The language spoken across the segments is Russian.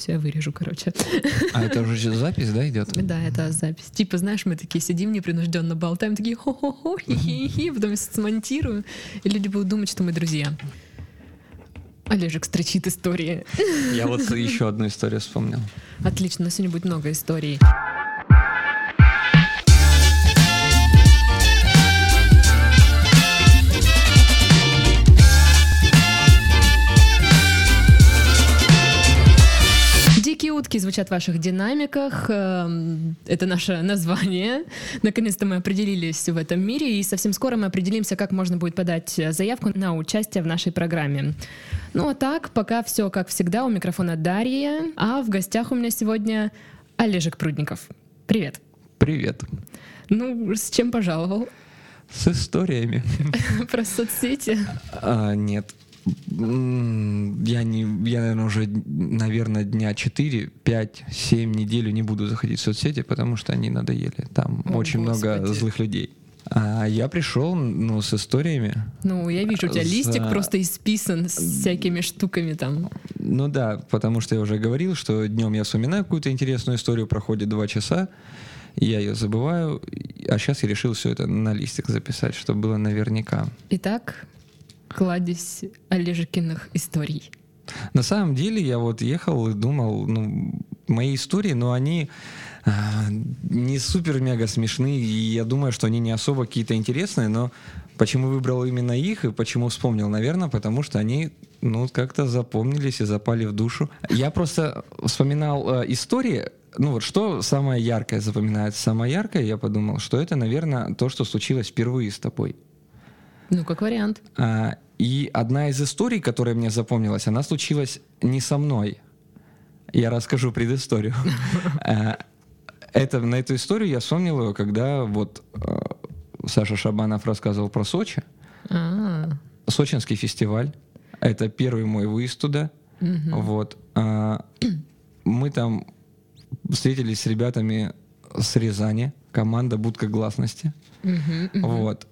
Все, я вырежу, короче. А это уже запись, да, идет? Да, это запись. Типа, знаешь, мы такие сидим непринужденно болтаем, такие хо-хо-хо, хи-хи-хи, потом я смонтирую, и люди будут думать, что мы друзья. Олежек строчит истории. Я вот еще одну историю вспомнил. Отлично, у нас сегодня будет много историй. Дикие утки звучат в ваших динамиках. Эм, Это наше название. Наконец-то мы определились в этом мире, и совсем скоро мы определимся, как можно будет подать заявку на участие в нашей программе. Ну а так, пока все как всегда, у микрофона Дарья, а в гостях у меня сегодня Олежек Прудников. Привет. Привет. Ну, с чем пожаловал? С историями. Про соцсети? А, нет. Я, не, я, наверное, уже, наверное, дня 4, 5, 7 неделю не буду заходить в соцсети, потому что они надоели. Там О, очень много Господи. злых людей. А я пришел, ну, с историями. Ну, я вижу, у тебя За- листик просто исписан с всякими штуками там. Ну да, потому что я уже говорил, что днем я вспоминаю какую-то интересную историю, проходит два часа, я ее забываю, а сейчас я решил все это на листик записать, чтобы было наверняка. Итак, кладезь Олежекиных историй. На самом деле я вот ехал и думал, ну, мои истории, но они а, не супер-мега смешные, и я думаю, что они не особо какие-то интересные, но почему выбрал именно их и почему вспомнил? Наверное, потому что они, ну, как-то запомнились и запали в душу. Я просто вспоминал э, истории, ну вот что самое яркое запоминается? Самое яркое, я подумал, что это, наверное, то, что случилось впервые с тобой. Ну, как вариант. А, И одна из историй, которая мне запомнилась, она случилась не со мной. Я расскажу предысторию. А, Это, на эту историю я вспомнил ее, когда вот э, Саша Шабанов рассказывал про Сочи. А, Сочинский фестиваль. Это первый мой выезд туда. мгм. Вот. А, Мы там встретились с ребятами с Рязани, команда «Будка гласности». Мгм, мгм. Вот.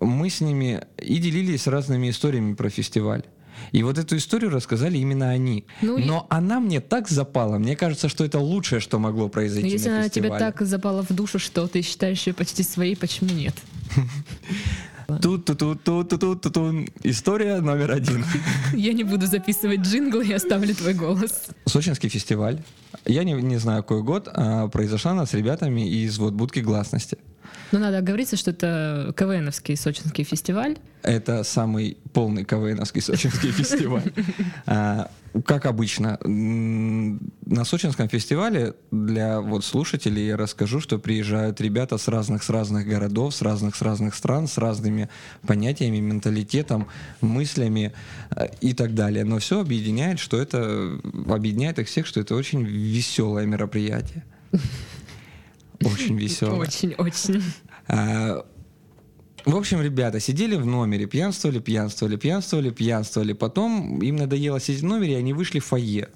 Мы с ними и делились разными историями про фестиваль. И вот эту историю рассказали именно они. Ну, и- Но она мне так запала. Мне кажется, что это лучшее, что могло произойти Ну, Если на она тебе фестивале. так запала в душу, что ты считаешь ее почти своей, почему нет? тут тут тут тут тут тут тут История номер один. Я не буду записывать джингл, я оставлю твой голос. Сочинский фестиваль. Я не, не знаю, какой год. а, произошла она с ребятами из вот будки гласности. Но надо оговориться, что это КВНовский сочинский фестиваль. Это самый полный КВНовский сочинский фестиваль. А, Как обычно, на сочинском фестивале для вот слушателей я расскажу, что приезжают ребята с разных с разных городов, с разных с разных стран, с разными понятиями, менталитетом, мыслями э, и так далее. Но все объединяет, что это объединяет их всех, что это очень веселое мероприятие. Очень веселое. Очень, очень. А, В общем, ребята сидели в номере, пьянствовали, пьянствовали, пьянствовали, пьянствовали. Потом им надоело сидеть в номере, и они вышли в фойе.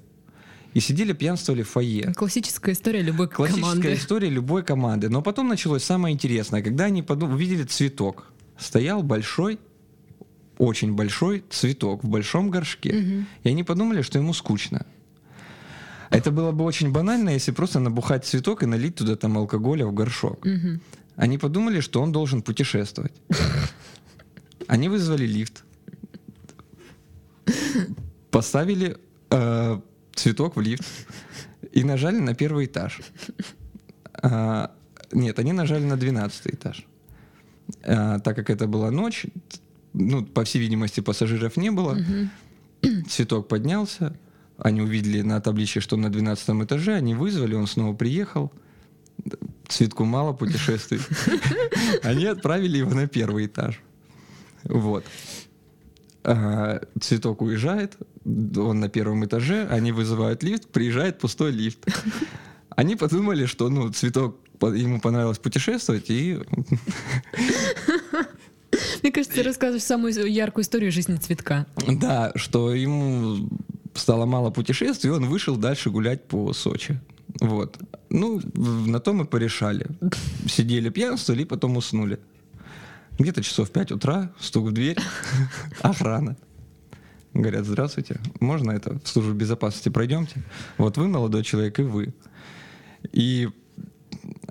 И сидели, пьянствовали в фойе. Классическая история любой Классическая команды. история любой команды. Но потом началось самое интересное. Когда они подум- увидели цветок. Стоял большой, очень большой цветок в большом горшке. Мгм. И они подумали, что ему скучно. Это было бы очень банально, если просто набухать цветок и налить туда там алкоголя в горшок. Мгм. Они подумали, что он должен путешествовать. Они вызвали лифт, поставили э, цветок в лифт и нажали на первый этаж. А, нет, они нажали на 12 этаж. А, так как это была ночь, ну, по всей видимости, пассажиров не было. Мгм. Цветок поднялся, они увидели на табличке, что на 12 этаже, они вызвали, он снова приехал. Цветку мало путешествий. Они отправили его на первый этаж. Вот. А, Цветок уезжает, он на первом этаже, они вызывают лифт, приезжает пустой лифт. Они подумали, что ну, цветок ему понравилось путешествовать, и Мне кажется, ты рассказываешь самую яркую историю жизни цветка. Да, что ему стало мало путешествий, и он вышел дальше гулять по Сочи. Вот. Ну, на то мы порешали. Сидели, пьянствовали, и потом уснули. Где-то часов 5 утра, стук в дверь, охрана. Говорят, здравствуйте, можно это в службу безопасности пройдемте? Вот вы молодой человек и вы. И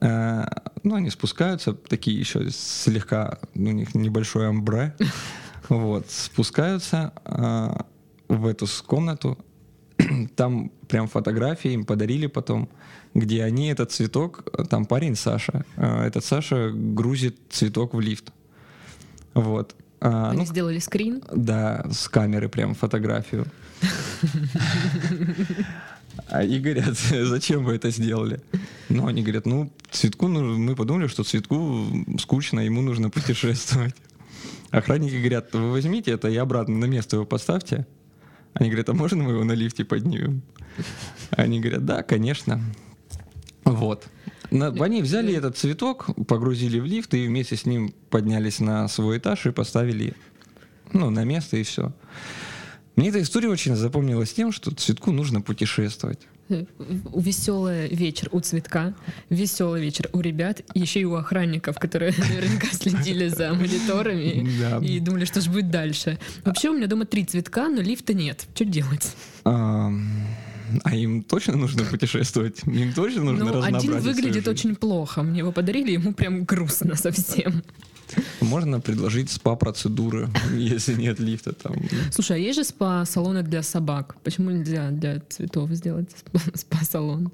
э, ну, они спускаются, такие еще слегка, у них небольшое амбре, вот, спускаются э, в эту комнату, там прям фотографии им подарили потом, где они этот цветок, там парень Саша, э, этот Саша грузит цветок в лифт. Вот. А, Они ну, сделали скрин? Да, с камеры прям фотографию. А и говорят, зачем вы это сделали? Ну, они говорят, ну, Цветку нужно, мы подумали, что Цветку скучно, ему нужно путешествовать. Охранники говорят, вы возьмите это и обратно на место его поставьте. Они говорят, а можно мы его на лифте поднимем? Они говорят, да, конечно. Вот. На, они взяли этот цветок, погрузили в лифт и вместе с ним поднялись на свой этаж и поставили ну, на место и все. Мне эта история очень запомнилась тем, что цветку нужно путешествовать. Веселый вечер у цветка, веселый вечер у ребят, еще и у охранников, которые наверняка следили за мониторами да. и думали, что же будет дальше. Вообще у меня дома три цветка, но лифта нет. Что делать? А, а им точно нужно путешествовать? Им точно нужно ну, один выглядит очень плохо. Мне его подарили, ему прям грустно совсем. Можно предложить спа-процедуры, если нет лифта там. Слушай, а есть же спа-салоны для собак? Почему нельзя для цветов сделать спа-салон?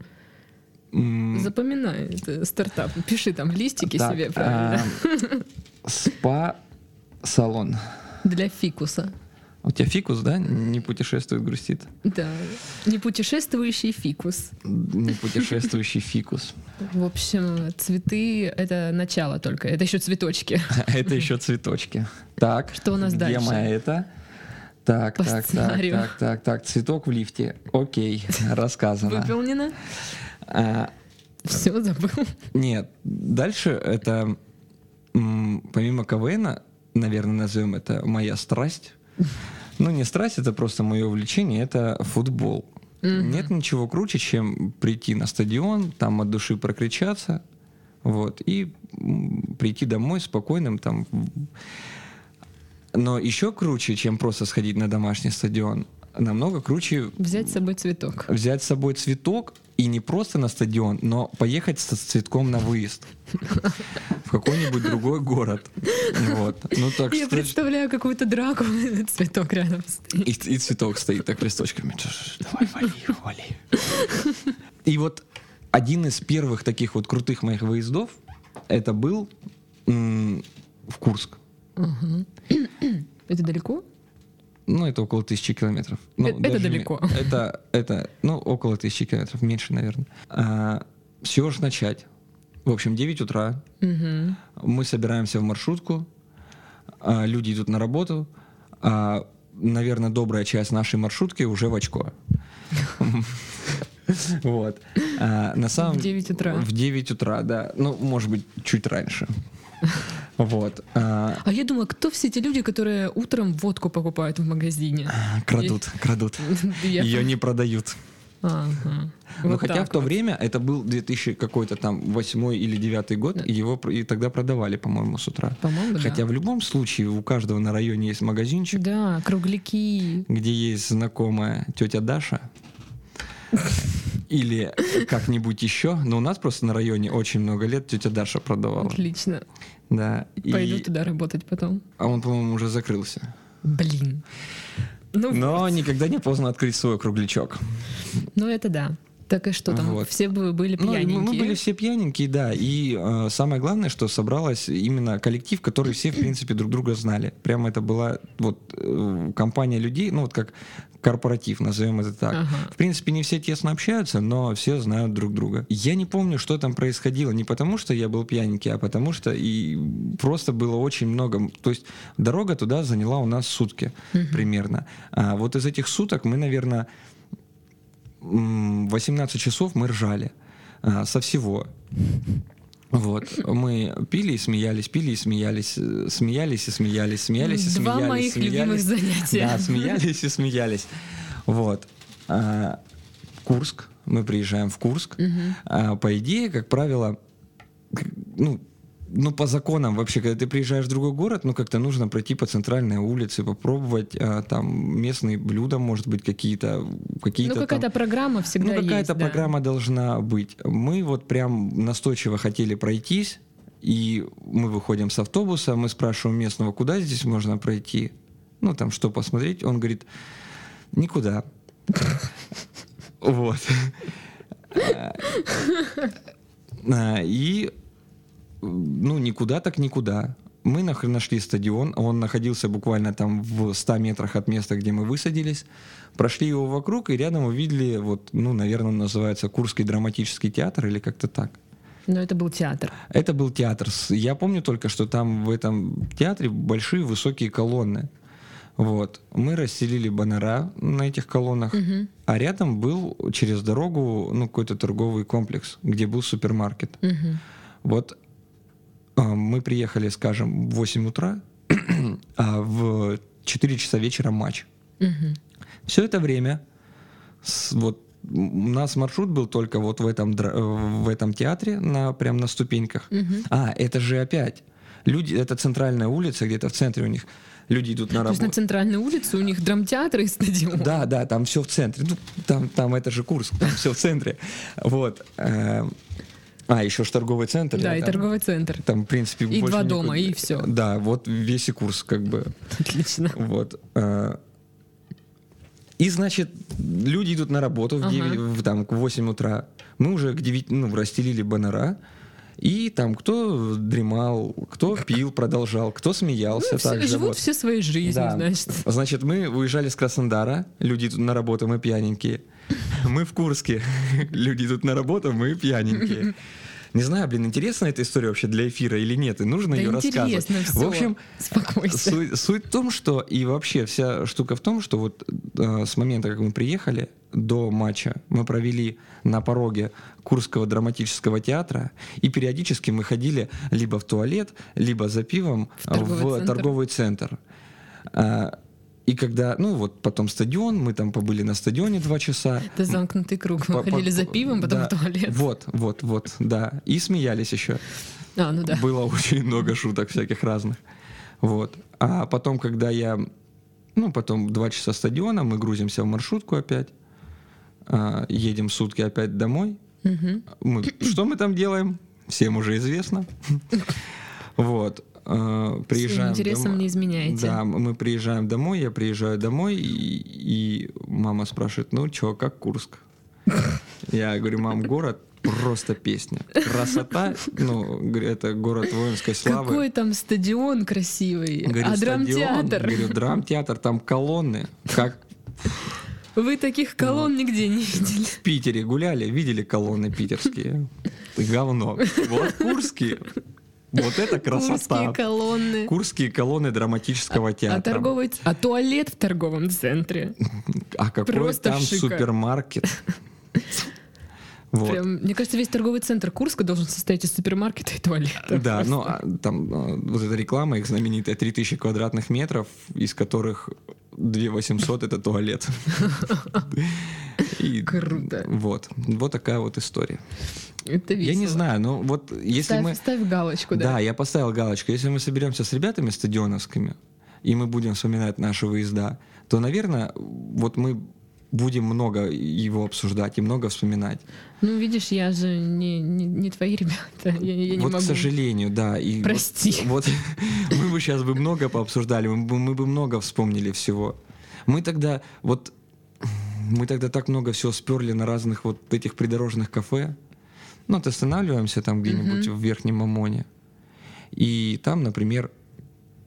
Запоминай, это стартап. Пиши там листики так, себе, правильно? А, спа-салон. Для фикуса. У тебя фикус, да? Не путешествует, грустит. Да. Не путешествующий фикус. Не путешествующий фикус. В общем, цветы — это начало только. Это еще цветочки. Это еще цветочки. Так. Что у нас дальше? Где моя это? Так, По так, сценарию. так, так, так, так. Цветок в лифте. Окей, рассказано. Выполнено. А, Все забыл. Нет, дальше это помимо КВН, наверное, назовем это моя страсть. Ну, не страсть, это просто мое увлечение, это футбол. Mm-hmm. Нет ничего круче, чем прийти на стадион, там от души прокричаться, вот, и прийти домой спокойным там. Но еще круче, чем просто сходить на домашний стадион, намного круче... Взять с собой цветок. Взять с собой цветок и не просто на стадион, но поехать с цветком на выезд в какой-нибудь другой город. Вот. Ну, так, Я кстати... представляю какую-то драку, цветок рядом стоит. И, и цветок стоит так листочками. Давай, вали, вали. И вот один из первых таких вот крутых моих выездов, это был в Курск. Это далеко? Ну, это около тысячи километров. Ну, это, это далеко. Это, это, ну, около тысячи километров, меньше, наверное. А, с чего же начать? В общем, 9 утра. Угу. Мы собираемся в маршрутку. А, люди идут на работу. А, наверное, добрая часть нашей маршрутки уже в очко. Вот. А, на самом... В 9 утра. В 9 утра, да. Ну, может быть, чуть раньше. Вот. А, а я думаю, кто все эти люди, которые утром водку покупают в магазине? Крадут, крадут. Ее не продают. Ага. Ну, вот хотя в то вот. время это был 2000 какой-то там восьмой или девятый год, да. и его и тогда продавали, по-моему, с утра. По-моему, Хотя да. в любом случае у каждого на районе есть магазинчик. Да, кругляки. Где есть знакомая тетя Даша. Или как-нибудь еще. Но у нас просто на районе очень много лет тетя Даша продавала. Отлично. Да. Пойду и... туда работать потом. А он, по-моему, уже закрылся. Блин. Ну Но вот. никогда не поздно открыть свой круглячок. Ну это да. Так и что там? Вот. Все были пьяненькие? Ну, мы были все пьяненькие, да. И э, самое главное, что собралась именно коллектив, который все, в принципе, друг друга знали. Прямо это была вот э, компания людей, ну вот как корпоратив, назовем это так. Ага. В принципе, не все тесно общаются, но все знают друг друга. Я не помню, что там происходило, не потому что я был пьяненький, а потому что и просто было очень много. То есть дорога туда заняла у нас сутки угу. примерно. А вот из этих суток мы, наверное, 18 часов мы ржали а, со всего. Вот. Мы пили и смеялись, пили и смеялись, смеялись и смеялись, смеялись и смеялись. Два моих смеялись, любимых занятия. Да, смеялись и смеялись. Вот. А, Курск. Мы приезжаем в Курск. Угу. А, по идее, как правило, ну, ну, по законам вообще, когда ты приезжаешь в другой город, ну, как-то нужно пройти по центральной улице, попробовать а, там местные блюда, может быть, какие-то... Какие ну, какая-то программа всегда Ну, какая-то есть, да. программа должна быть. Мы вот прям настойчиво хотели пройтись, и мы выходим с автобуса, мы спрашиваем местного, куда здесь можно пройти, ну, там, что посмотреть. Он говорит, никуда. Вот. А, и ну, никуда так никуда. Мы нашли стадион, он находился буквально там в 100 метрах от места, где мы высадились. Прошли его вокруг и рядом увидели, вот, ну, наверное, называется Курский драматический театр или как-то так. Но это был театр. Это был театр. Я помню только, что там в этом театре большие высокие колонны. Вот. Мы расселили баннера на этих колоннах, угу. а рядом был через дорогу ну, какой-то торговый комплекс, где был супермаркет. Угу. Вот мы приехали, скажем, в 8 утра, а в 4 часа вечера матч. Угу. Все это время с, вот у нас маршрут был только вот в этом в этом театре на прям на ступеньках. Угу. А это же опять люди, это центральная улица где-то в центре у них. Люди идут на работу. То есть на центральной улице у них драмтеатр и стадион. Да, да, там все в центре. Ну, там, там это же Курск, там все в центре. Вот. А, еще ж торговый центр. Да, и торговый центр. Там, в принципе, И два дома, и все. Да, вот весь и курс, как бы. Отлично. Вот. Э, и, значит, люди идут на работу в, 9, ага. в, там, к 8 утра. Мы уже к 9, ну, расстелили баннера. И там кто дремал, кто пил, продолжал, кто смеялся. Ну, все, живут вот. все свои жизни, да. значит. Значит, мы уезжали с Краснодара, люди идут на работу, мы пьяненькие. Мы в Курске, люди идут на работу, мы пьяненькие. Не знаю, блин, интересна эта история вообще для эфира или нет, и нужно да ее рассказывать. Все. В общем, суть, суть в том, что и вообще вся штука в том, что вот э, с момента, как мы приехали до матча, мы провели на пороге Курского драматического театра, и периодически мы ходили либо в туалет, либо за пивом в торговый в центр. Торговый центр. И когда, ну вот потом стадион, мы там побыли на стадионе два часа. Это замкнутый круг. Мы ходили за пивом, потом да, в туалет. Вот, вот, вот, да. И смеялись еще. А, ну да. Было очень много шуток всяких разных. Вот. А потом, когда я, ну потом два часа стадиона, мы грузимся в маршрутку опять, а, едем сутки опять домой. Угу. Мы, что мы там делаем? Всем уже известно. Вот. Э, приезжаем интересом домой. не изменяете. Да, мы приезжаем домой, я приезжаю домой, и, и мама спрашивает, ну чё, как Курск? Я говорю, мам, город просто песня. Красота, ну, это город воинской славы. Какой там стадион красивый, говорю, а драмтеатр? Говорю, драмтеатр, там колонны, как... Вы таких колонн вот. нигде не видели. В Питере гуляли, видели колонны питерские. Говно. Вот Курские вот это красота. Курские колонны. Курские колонны драматического а, театра. А, торговый, а туалет в торговом центре. А какой Просто там шика. супермаркет? Вот. Прям, мне кажется, весь торговый центр Курска должен состоять из супермаркета и туалета. Да, ну а, там а, вот эта реклама, их знаменитая 3000 квадратных метров, из которых 2800 это туалет. И, Круто. Вот. Вот такая вот история. Это весело. Я не знаю, но вот если ставь, мы... Ставь галочку, да. Да, я поставил галочку. Если мы соберемся с ребятами стадионовскими, и мы будем вспоминать наши выезда, то, наверное, вот мы будем много его обсуждать и много вспоминать. Ну, видишь, я же не, не, не твои ребята. Я, я не вот, могу. к сожалению, да. И Прости. Вот, вот мы бы сейчас бы много пообсуждали, мы бы, мы бы много вспомнили всего. Мы тогда вот мы тогда так много всего сперли на разных вот этих придорожных кафе. Ну, вот останавливаемся там где-нибудь mm-hmm. в Верхнем Омоне. И там, например,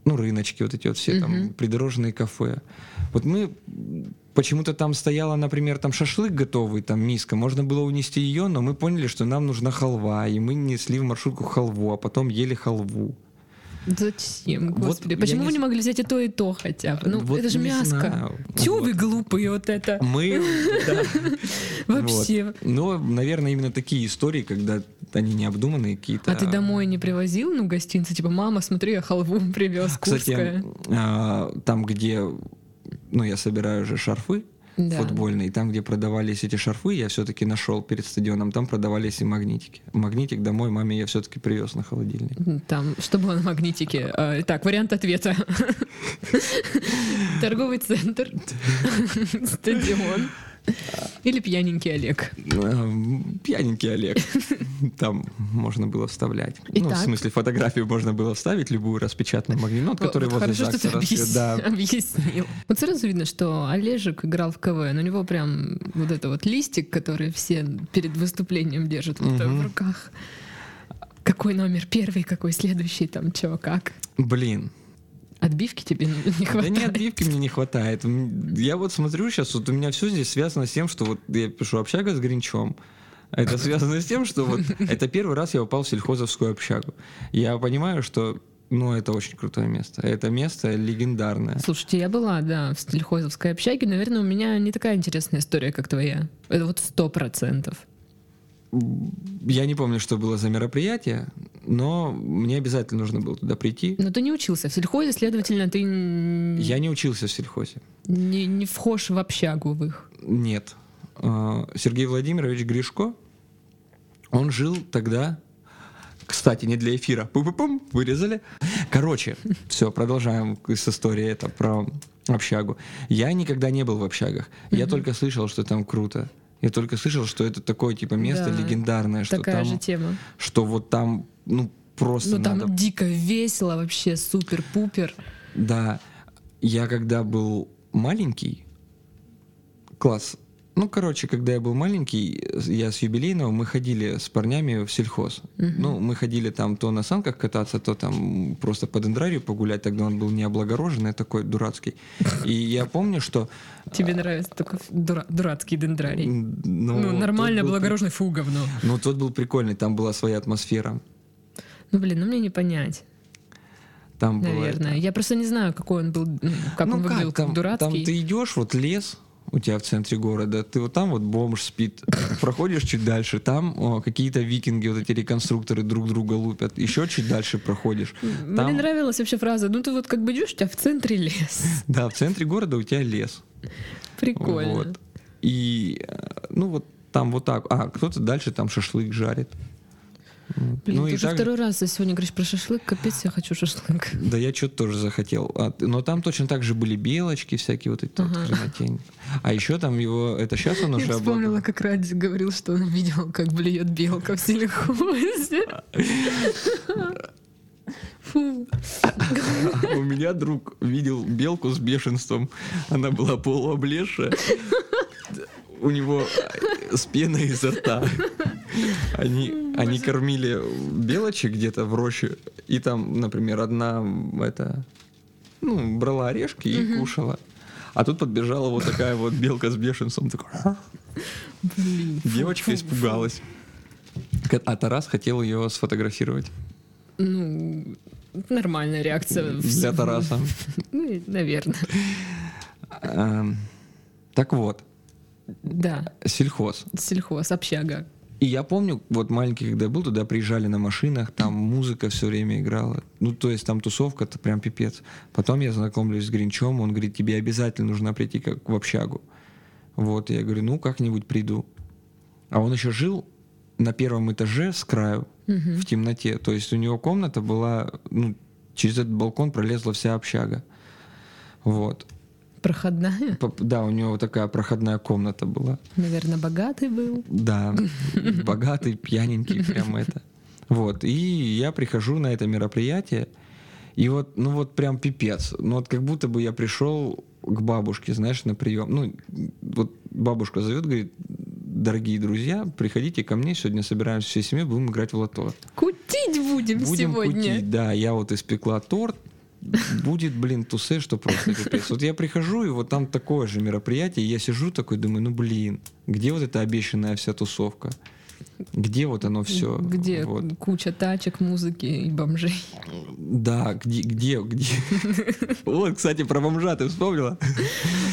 ну, рыночки, вот эти вот все mm-hmm. там придорожные кафе. Вот мы почему-то там стояла, например, там шашлык готовый, там миска, можно было унести ее, но мы поняли, что нам нужна халва, и мы несли в маршрутку халву, а потом ели халву. Зачем, господи? Вот Почему вы не... не могли взять и то, и то хотя бы? Ну, вот это же мяско. Тю, вот. вы глупые вот это. Мы, Вообще. Но, наверное, именно такие истории, когда они необдуманные какие-то. А ты домой не привозил, ну, гостинцы? Типа, мама, смотри, я халву привез, Кстати, а, там, где, ну, я собираю уже шарфы, Да. футбольный. И там, где продавались эти шарфы, я все-таки нашел перед стадионом, там продавались и магнитики. Магнитик домой маме я все-таки привез на холодильник. Там, что было на магнитике? А, Так, вариант ответа. Торговый центр, стадион или пьяненький Олег. Эм, Пьяненький Олег. Там можно было вставлять. Ну, в смысле, фотографию можно было вставить, любую распечатанную магнитот, который Вот возле Хорошо, что ты объяс- Да, объяснил. Вот сразу видно, что Олежек играл в КВН. У него прям вот это вот листик, который все перед выступлением держат вот в руках. Какой номер первый, какой следующий, там чё, как. блин. Отбивки тебе не не Да хватает. не отбивки мне не хватает. Я вот смотрю сейчас, вот у меня все здесь связано с тем, что вот я пишу общага с Гринчом. Это связано с тем, что вот это первый раз я упал в сельхозовскую общагу. Я понимаю, что ну, это очень крутое место. Это место легендарное. Слушайте, я была, да, в сельхозовской общаге. Наверное, у меня не такая интересная история, как твоя. Это вот сто процентов. Я не помню, что было за мероприятие, но мне обязательно нужно было туда прийти. Но ты не учился в сельхозе, следовательно, ты Я не учился в сельхозе. не, не вхож в общагу в их. Нет. А, Сергей Владимирович Гришко, он жил тогда... Кстати, не для эфира. Пу-пу-пум, вырезали. Короче, все, продолжаем с истории это про общагу. Я никогда не был в общагах. Я только слышал, что там круто. Я только слышал, что это такое типа место Да, легендарное, что Такая там, же тема. что вот там, ну просто Ну там надо дико весело, вообще супер-пупер. Да, я когда был маленький, класс, ну, короче, когда я был маленький, я с юбилейного, мы ходили с парнями в сельхоз. Ну, мы ходили там то на санках кататься, то там просто по дендрарию погулять, тогда он был не облагороженный, такой дурацкий. И я помню, что... Тебе нравится такой дура- дурацкий дендрарий. Ну, тот нормально, был при- благорожный фу, говно. Ну, тот был прикольный, там была своя атмосфера. Ну, блин, ну мне не понять, Там было наверное. Я просто не знаю, какой он был, ну, как ну он выглядел, как там, дурацкий. Там ты идешь, вот лес у тебя в центре города, ты вот там вот бомж спит, проходишь чуть дальше, там какие-то викинги, вот эти реконструкторы друг друга лупят, еще чуть дальше проходишь. Мне Там, нравилась вообще фраза, ну ты вот как бы идешь, у тебя в центре лес. да, в центре города у тебя лес. Прикольно. Вот. И, э, ну вот там вот так. А, кто-то дальше там шашлык жарит. Вот. Блин, ну ты уже так- второй раз сегодня говоришь про шашлык, капец, я хочу шашлык. Да я что-то тоже захотел. А, но там точно так же были белочки всякие вот эти вот Ага. хренотень. А еще там его, это сейчас он уже Я вспомнила, как Ради говорил, что он видел, как блюет белка в сельхозе. Фу. У меня друг видел белку с бешенством. Она была полуоблезшая. У него э, с пеной изо рта. Они, они кормили белочек где-то в роще. И там, например, одна это, ну, брала орешки и кушала. А тут подбежала вот такая вот белка с бешенством. Такой? Блин. Девочка фу, испугалась. А Тарас хотел ее сфотографировать. Ну, нормальная реакция. для Тараса. Ну, наверное. Эм, Так вот, Да, сельхоз. сельхоз, общага. И я помню, вот маленький, когда я был, туда приезжали на машинах, там музыка все время играла. Ну, то есть там тусовка-то прям пипец. Потом я знакомлюсь с Гринчом, он говорит, тебе обязательно нужно прийти как в общагу. Вот, и я говорю, ну, как-нибудь приду. А он еще жил на первом этаже с краю, в темноте. То есть у него комната была, ну, через этот балкон пролезла вся общага. Вот. Проходная. Да, у него такая проходная комната была. Наверное, богатый был. Да, богатый, пьяненький, прям это. Вот, и я прихожу на это мероприятие, и вот, ну вот прям пипец. Ну вот как будто бы я пришел к бабушке, знаешь, на прием. Ну, вот бабушка зовет, говорит, дорогие друзья, приходите ко мне, сегодня собираемся всей семьей, будем играть в лото. Кутить будем, Будем сегодня. кутить, да, я вот испекла торт, будет, блин, тусе, что просто капец. Вот я прихожу, и вот там такое же мероприятие, и я сижу такой, думаю, ну блин, где вот эта обещанная вся тусовка? Где вот оно все? Где Вот. куча тачек, музыки и бомжей. Да, где, где, где? Вот, кстати, про бомжа ты вспомнила?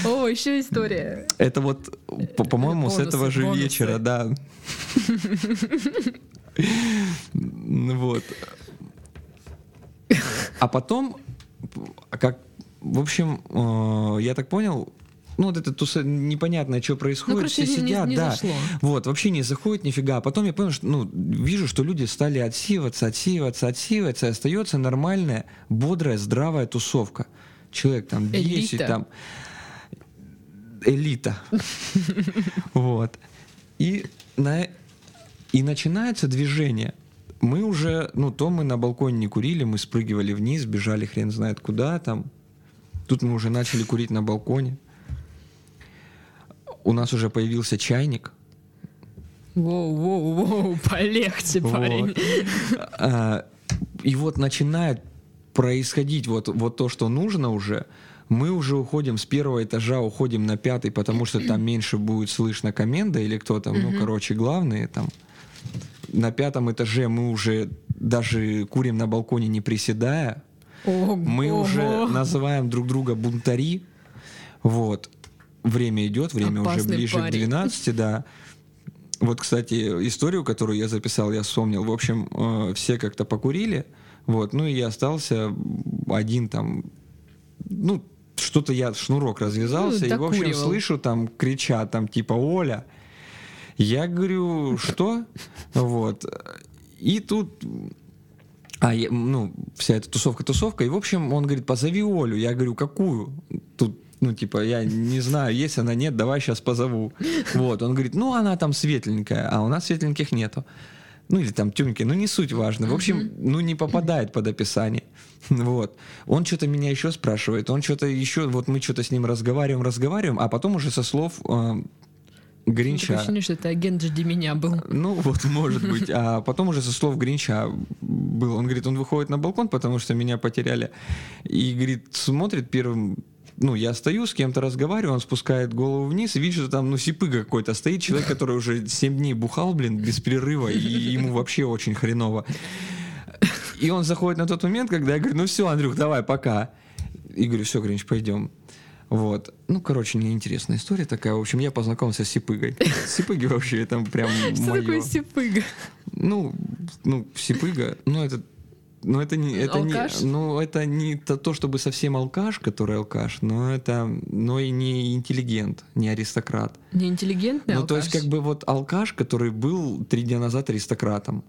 О, еще история. Это вот, по- по-моему, с этого же вечера, да. Вот. А потом, как, в общем, э, я так понял, ну вот это туса, непонятно, что происходит, Ну, короче, все не- сидят, не да. зашло. Вот, вообще не заходит нифига. А потом я понял, что, ну, вижу, что люди стали отсеиваться, отсеиваться, отсеиваться, и остается нормальная, бодрая, здравая тусовка. Человек там 10, Элита. там... Элита. Вот. И, на... и начинается движение. Мы уже, ну, то мы на балконе не курили, мы спрыгивали вниз, бежали хрен знает куда там. Тут мы уже начали курить на балконе. У нас уже появился чайник. Воу, воу, воу, полегче, Вот. парень. А, И вот начинает происходить вот, вот то, что нужно уже. Мы уже уходим с первого этажа, уходим на пятый, потому что там меньше будет слышно комменда или кто там, ну, короче, главные там. На пятом этаже мы уже даже курим на балконе, не приседая. Ого. Мы уже называем друг друга бунтари. Вот. Время идет, время уже Опасный ближе парень. к 12, да. Вот, кстати, историю, которую я записал, я вспомнил. В общем, э, все как-то покурили, вот, ну и я остался один там, ну, что-то я, шнурок развязался, Ну, и, в общем, слышу, там, кричат, там, типа, Оля. Я говорю, что? Вот. И тут а, я- ну, вся эта тусовка-тусовка. И, в общем, он говорит, позови Олю. Я говорю, какую? Тут, ну, типа, я не знаю, есть она, нет, давай сейчас позову. Вот, он говорит, ну, она там светленькая, а у нас светленьких нету. Ну, или там темненькие, ну, не суть важно. В общем, ну, не попадает под описание. Вот. Он что-то меня еще спрашивает, он что-то еще, вот мы что-то с ним разговариваем, разговариваем, а потом уже со слов э, Гринча... Такое ощущение, что это агент жди меня был. Ну, вот, может быть. А потом уже со слов Гринча был. Он говорит, он выходит на балкон, потому что меня потеряли. И, говорит, смотрит первым ну, я стою, с кем-то разговариваю, он спускает голову вниз и видит, что там, ну, сипыга какой-то стоит, человек, который уже 7 дней бухал, блин, без перерыва, и ему вообще очень хреново. И он заходит на тот момент, когда я говорю, ну все, Андрюх, давай, пока. И говорю, все, Гринч, пойдем. Вот. Ну, короче, неинтересная история такая. В общем, я познакомился с Сипыгой. Сипыги вообще это прям Что моё. такое сипыга? Ну, ну, Сипыга, ну это ну это не, это Алкаш? не, ну это не то, то, чтобы совсем алкаш, который алкаш, но это, но и не интеллигент, не аристократ. Неинтеллигентный ну то есть алкаш? как бы вот алкаш, который был три дня назад аристократом,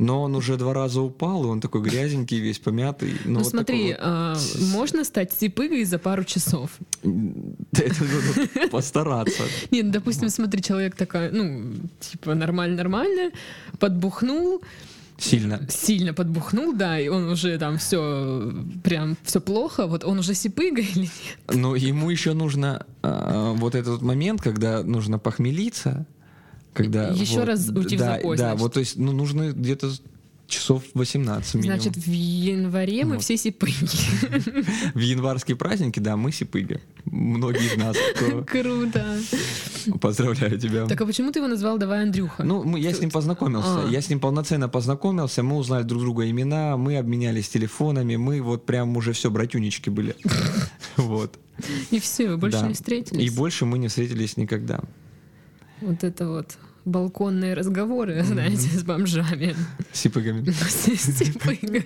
но он уже два раза упал, и он такой грязненький, весь помятый. Ну, вот смотри, а, можно стать сипыгой за пару часов. Это надо постараться. Нет, ну, допустим, смотри, человек такой, ну, типа, нормально-нормально, подбухнул, Сильно. сильно подбухнул, да, и он уже там все, прям все плохо, вот он уже сипыга или нет? Но ему еще нужно а, вот этот момент, когда нужно похмелиться, когда Еще вот, раз уйти в да, запой, Да, значит. вот то есть, ну нужно где-то часов 18 минимум. Значит, в январе мы Вот. все сипыги. в январские праздники, да, мы сипыги. Многие из нас. Круто. Поздравляю тебя. Так а почему ты его назвал «Давай, Андрюха»? Ну, мы, я с ним познакомился. А. Я с ним полноценно познакомился. Мы узнали друг друга имена, мы обменялись телефонами, мы вот прям уже все братюнички были. Вот. И все, вы больше не встретились? И больше мы не встретились никогда. Вот это вот балконные разговоры, знаете, с бомжами. С сипыгами. С сипыгами.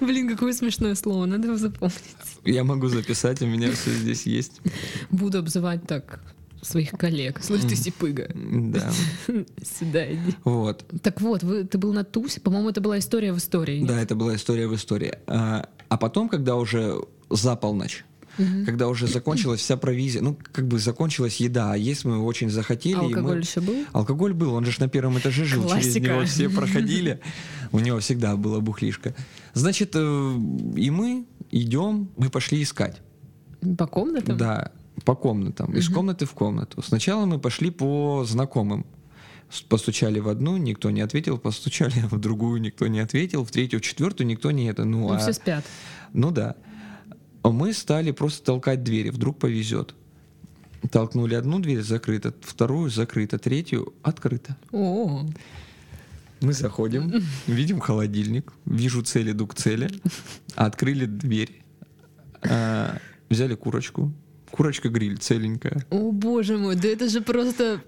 Блин, какое смешное слово, надо его запомнить. Я могу записать, у меня все здесь есть. Буду обзывать так своих коллег. Слышь, ты сипыга. Да. Сюда иди. Вот. Так вот, вы, ты был на тусе, по-моему, это была история в истории. Да, это была история в истории. А, а потом, когда уже за полночь, когда уже закончилась вся провизия, ну, как бы закончилась еда, а есть мы очень захотели. мы- Алкоголь еще был? Алкоголь был, он же на первом этаже жил, через Классика. него все проходили. У него всегда была бухлишка. Значит, э, и мы идем, мы пошли искать. По комнатам? Да, по комнатам, из комнаты в комнату. Сначала мы пошли по знакомым. Постучали в одну, никто не ответил, постучали в другую, никто не ответил, в третью, в четвертую никто не это. Ну, Ну, а- все спят. ну да. Мы стали просто толкать двери, вдруг повезет. Толкнули одну дверь, закрыта, вторую закрыта, третью открыта. О, Мы заходим, видим холодильник, вижу цель, иду к цели, открыли дверь, а, взяли курочку, курочка-гриль целенькая. о, боже мой, да это же просто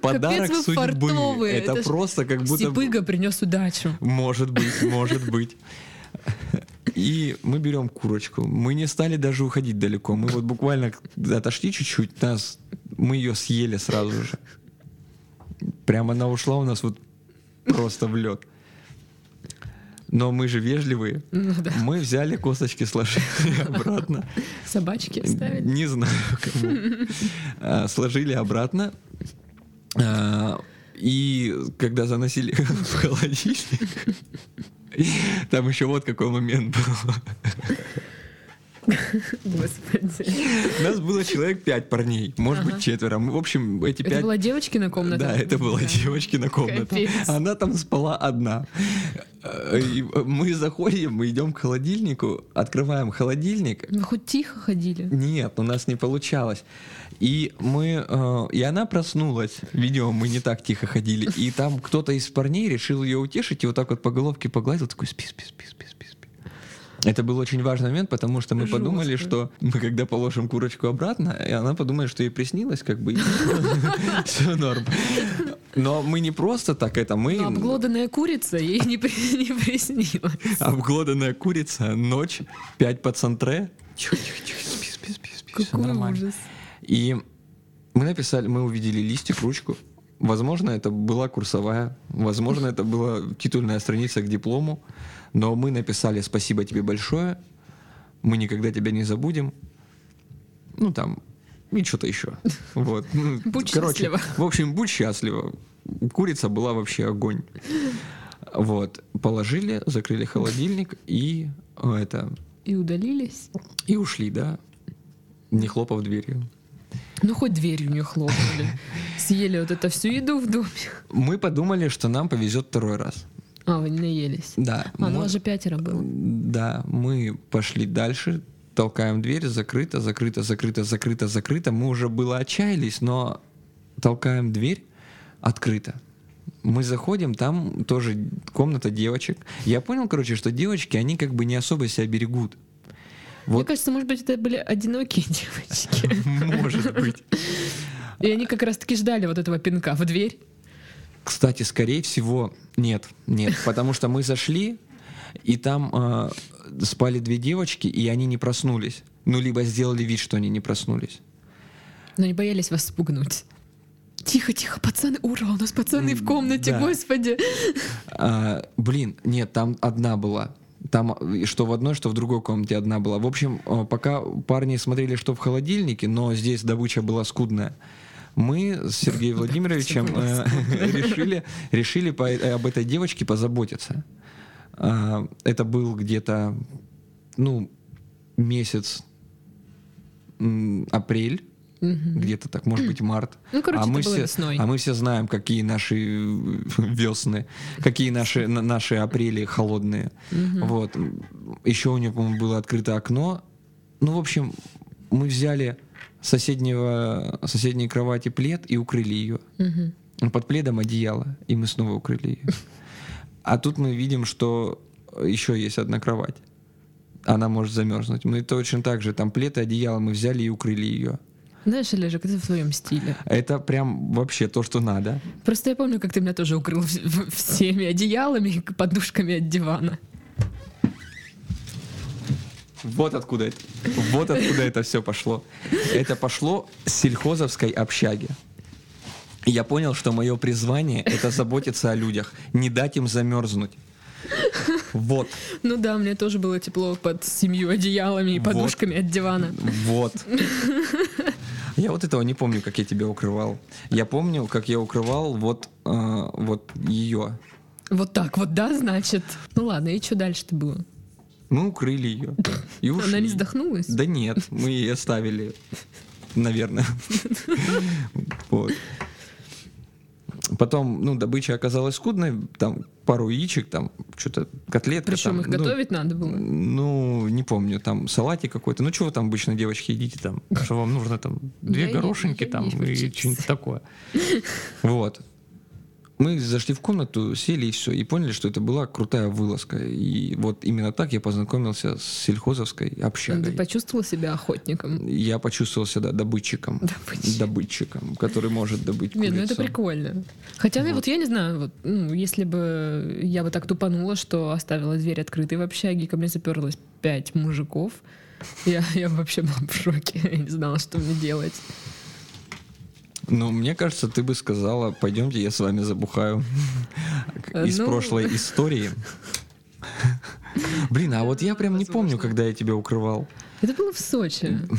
Подарок капец вы судьбы. фартовые. Это, ж просто как будто... Сипыга принес удачу. Может быть, может быть. И мы берем курочку. Мы не стали даже уходить далеко. Мы вот буквально отошли чуть-чуть, нас, мы ее съели сразу же. Прямо она ушла у нас вот просто в лед. Но мы же вежливые. Ну да. Мы взяли косточки, сложили обратно. Собачки оставили. Не знаю, кому. А, Сложили обратно. А, И когда заносили в холодильник, там еще вот какой момент был. Господи. У нас было человек пять парней, может Ага. быть четверо. Мы, в общем, эти Это пять... была девочкина комната? Да, это была Да. девочкина комната. Капец. Она там спала одна. Э, и Мы заходим, мы идем к холодильнику, открываем холодильник. Вы хоть тихо ходили? Нет, у нас не получалось. И мы, э, и она проснулась. Видимо, мы не так тихо ходили. И там кто-то из парней решил ее утешить и вот так вот по головке погладил, такой спи, спи, спи, спи, спи, спи. Это был очень важный момент, потому что мы Жестко. подумали, что мы когда положим курочку обратно, и она подумает, что ей приснилось, как бы все норм. Но мы не просто так это, мы Но обглоданная курица ей не, при- не приснилась. обглоданная курица, ночь, пять по центре. Тихо, тихо, тихо, спи, спи, спи, спи, Какой нормально. ужас. И мы написали, мы увидели листик, ручку. Возможно, это была курсовая, возможно, это была титульная страница к диплому, но мы написали «Спасибо тебе большое, мы никогда тебя не забудем». Ну, там, и что-то еще. Вот. Ну, Будь короче, счастлива. В общем, будь счастлива. Курица была вообще огонь. Вот. Положили, закрыли холодильник и э, это... И удалились. И ушли, да. Не хлопав дверью. Ну, хоть дверью не хлопнули. Съели вот эту всю еду в доме. Мы подумали, что нам повезет второй раз. А, вы не наелись. Да. А, ну мы- вас же пятеро было. Да, мы пошли дальше, толкаем дверь, закрыто, закрыто, закрыто, закрыто, закрыто. Мы уже было отчаялись, но толкаем дверь, открыто. Мы заходим, там тоже комната девочек. Я понял, короче, что девочки, они как бы не особо себя берегут. Мне Вот, кажется, может быть, это были одинокие девочки. может быть. И они как раз-таки ждали вот этого пинка в дверь. Кстати, скорее всего, нет, нет, потому что мы зашли, и там э, спали две девочки, и они не проснулись. Ну, либо сделали вид, что они не проснулись. Но не боялись вас спугнуть. Тихо, тихо, пацаны, ура, у нас пацаны в комнате, да. господи. А, блин, нет, там одна была. Там что в одной, что в другой комнате одна была. В общем, э, пока парни смотрели, что в холодильнике, но здесь добыча была скудная, мы с Сергеем Владимировичем э, решили, решили по- э, об этой девочке позаботиться. А, Это был где-то, ну, месяц апрель, Мгм. где-то так, может быть, март. Ну, короче, а мы все, весной. А мы все знаем, какие наши весны, какие наши, на- наши апрели холодные. Мгм. Вот. Еще у нее, по-моему, было открыто окно. Ну, в общем, мы взяли соседнего, соседней кровати плед и укрыли ее. Мгм. Под пледом одеяло, и мы снова укрыли ее. А тут мы видим, что еще есть одна кровать. Она может замерзнуть. Мы точно так же, там плед и одеяло мы взяли и укрыли ее. Знаешь, Олежек, это в твоем стиле. Это прям вообще то, что надо. Просто я помню, как ты меня тоже укрыл всеми одеялами и подушками от дивана. Вот откуда это, вот откуда это все пошло. Это пошло с сельхозовской общаги. Я понял, что мое призвание это заботиться о людях, не дать им замерзнуть. Вот, Ну да, мне тоже было тепло под семью одеялами и Вот. подушками от дивана. вот. Я вот этого не помню, как я тебя укрывал. Я помню, как я укрывал вот, э, вот ее. Вот так вот, да, значит? Ну ладно, и что дальше-то было? Мы укрыли ее. И ушли. Она не задохнулась? Да нет, мы ее оставили, наверное. Вот. Потом, ну, добыча оказалась скудной, там пару яичек, там что-то котлетка. Причем там, их ну, готовить надо было. Ну, не помню, там салатик какой-то. Ну, чего там обычно, девочки, едите там? Что вам нужно там? Две Я горошинки я там и что-нибудь такое. Вот. Мы зашли в комнату, сели и все, и поняли, что это была крутая вылазка. И вот именно так я познакомился с сельхозовской общагой. Ты почувствовал себя охотником? Я почувствовал себя добытчиком. Добытчик. Добытчиком, который может добыть Нет, ну это прикольно. Хотя, Вот. вот я не знаю, вот, ну, если бы я вот так тупанула, что оставила дверь открытой в общаге, ко мне заперлось пять мужиков, я, я вообще была в шоке. Я не знала, что мне делать. Ну, мне кажется, ты бы сказала, пойдемте, я с вами забухаю. Из Ну. прошлой истории. Блин, а вот я прям не помню, когда я тебя укрывал. Это было в Сочи. Ну.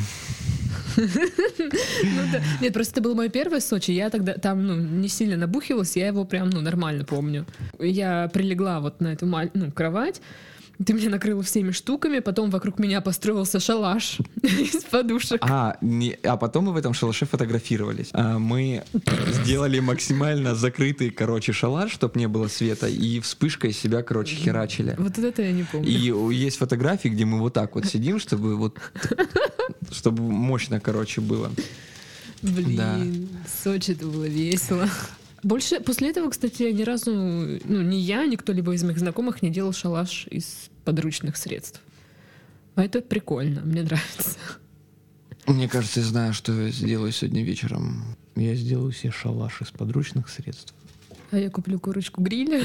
Нет, просто это было мое первое Сочи. Я тогда там ну, не сильно набухивалась, я его прям ну, нормально помню. Я прилегла вот на эту ну, кровать, ты меня накрыла всеми штуками, потом вокруг меня построился шалаш из подушек. А, не, а потом мы в этом шалаше фотографировались. А, мы сделали максимально закрытый, короче, шалаш, чтобы не было света, и вспышкой себя, короче, херачили. Вот это я не помню. И есть фотографии, где мы вот так вот сидим, чтобы вот, чтобы мощно, короче, было. Блин, Да. Сочи это было весело. Больше после этого, кстати, ни разу, ну, ни я, ни кто-либо из моих знакомых не делал шалаш из подручных средств. А это прикольно, мне нравится. Мне кажется, я знаю, что я сделаю сегодня вечером. Я сделаю себе шалаш из подручных средств. А я куплю курочку гриля,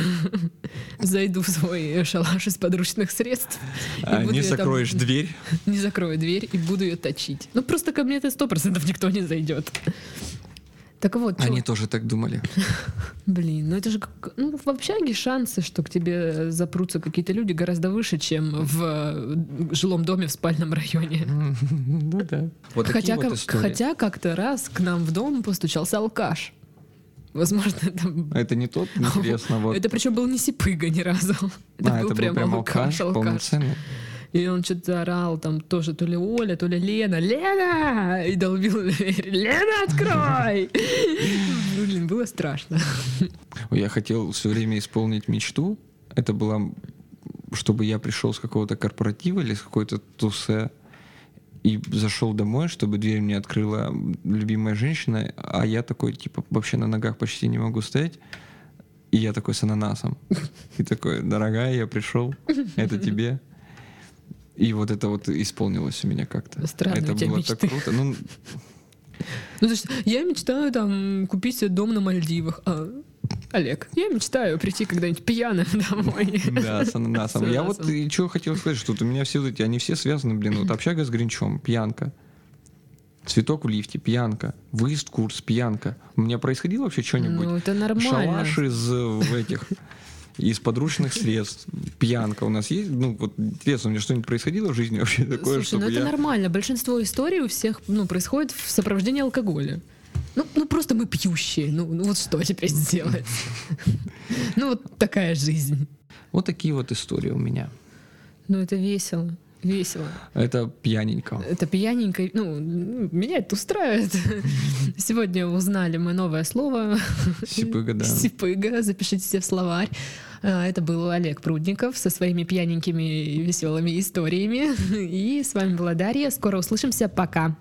зайду в свой шалаш из подручных средств. А, не её там- закроешь дверь. Не закрою дверь и буду ее точить. Ну просто ко мне это сто процентов никто не зайдет. Так вот, чё- Они тоже так думали. Блин, ну это же как... Ну, в общаге шансы, что к тебе запрутся какие-то люди, гораздо выше, чем в э, жилом доме в спальном районе. Ну да. Вот хотя, вот как- хотя как-то раз к нам в дом постучался алкаш. Возможно, это... Это не тот, интересно, вот. Это причем был не сипыга ни разу. Это А, был прям алкаш, алкаш. И он что-то орал там тоже то ли Оля, то ли Лена. Лена! И долбил дверь. Лена, открой! Блин, было страшно. Я хотел все время исполнить мечту. Это было, чтобы я пришел с какого-то корпоратива или с какой-то тусе и зашел домой, чтобы дверь мне открыла любимая женщина, а я такой, типа, вообще на ногах почти не могу стоять. И я такой с ананасом. И такой, дорогая, я пришел, это тебе. И вот это вот исполнилось у меня как-то. Странные это было мечты. так круто. Ну, Ну, есть, я мечтаю там купить себе дом на Мальдивах. А, Олег, я мечтаю прийти когда-нибудь пьяным домой. Да, с ананасом. Я вот и что хотел сказать, что у меня все вот эти, они все связаны, блин, вот общага с Гринчом, пьянка. Цветок в лифте, пьянка. Выезд курс, пьянка. У меня происходило вообще что-нибудь? Ну, это нормально. Шалаш из э, в этих из подручных средств, пьянка у нас есть. Ну, вот интересно, у меня что-нибудь происходило в жизни вообще такое, Слушай, ну чтобы это я... нормально. Большинство историй у всех ну, происходит в сопровождении алкоголя. Ну, ну просто мы пьющие. Ну, ну вот что теперь сделать? Ну вот такая жизнь. Вот такие вот истории у меня. Ну это весело. Весело. Это пьяненько. Это пьяненько. Ну, меня это устраивает. Сегодня узнали мы новое слово. Сипыга, да. Сипыга. Запишите себе в словарь. А, Это был Олег Прудников со своими пьяненькими и веселыми историями. И с вами была Дарья. Скоро услышимся. Пока.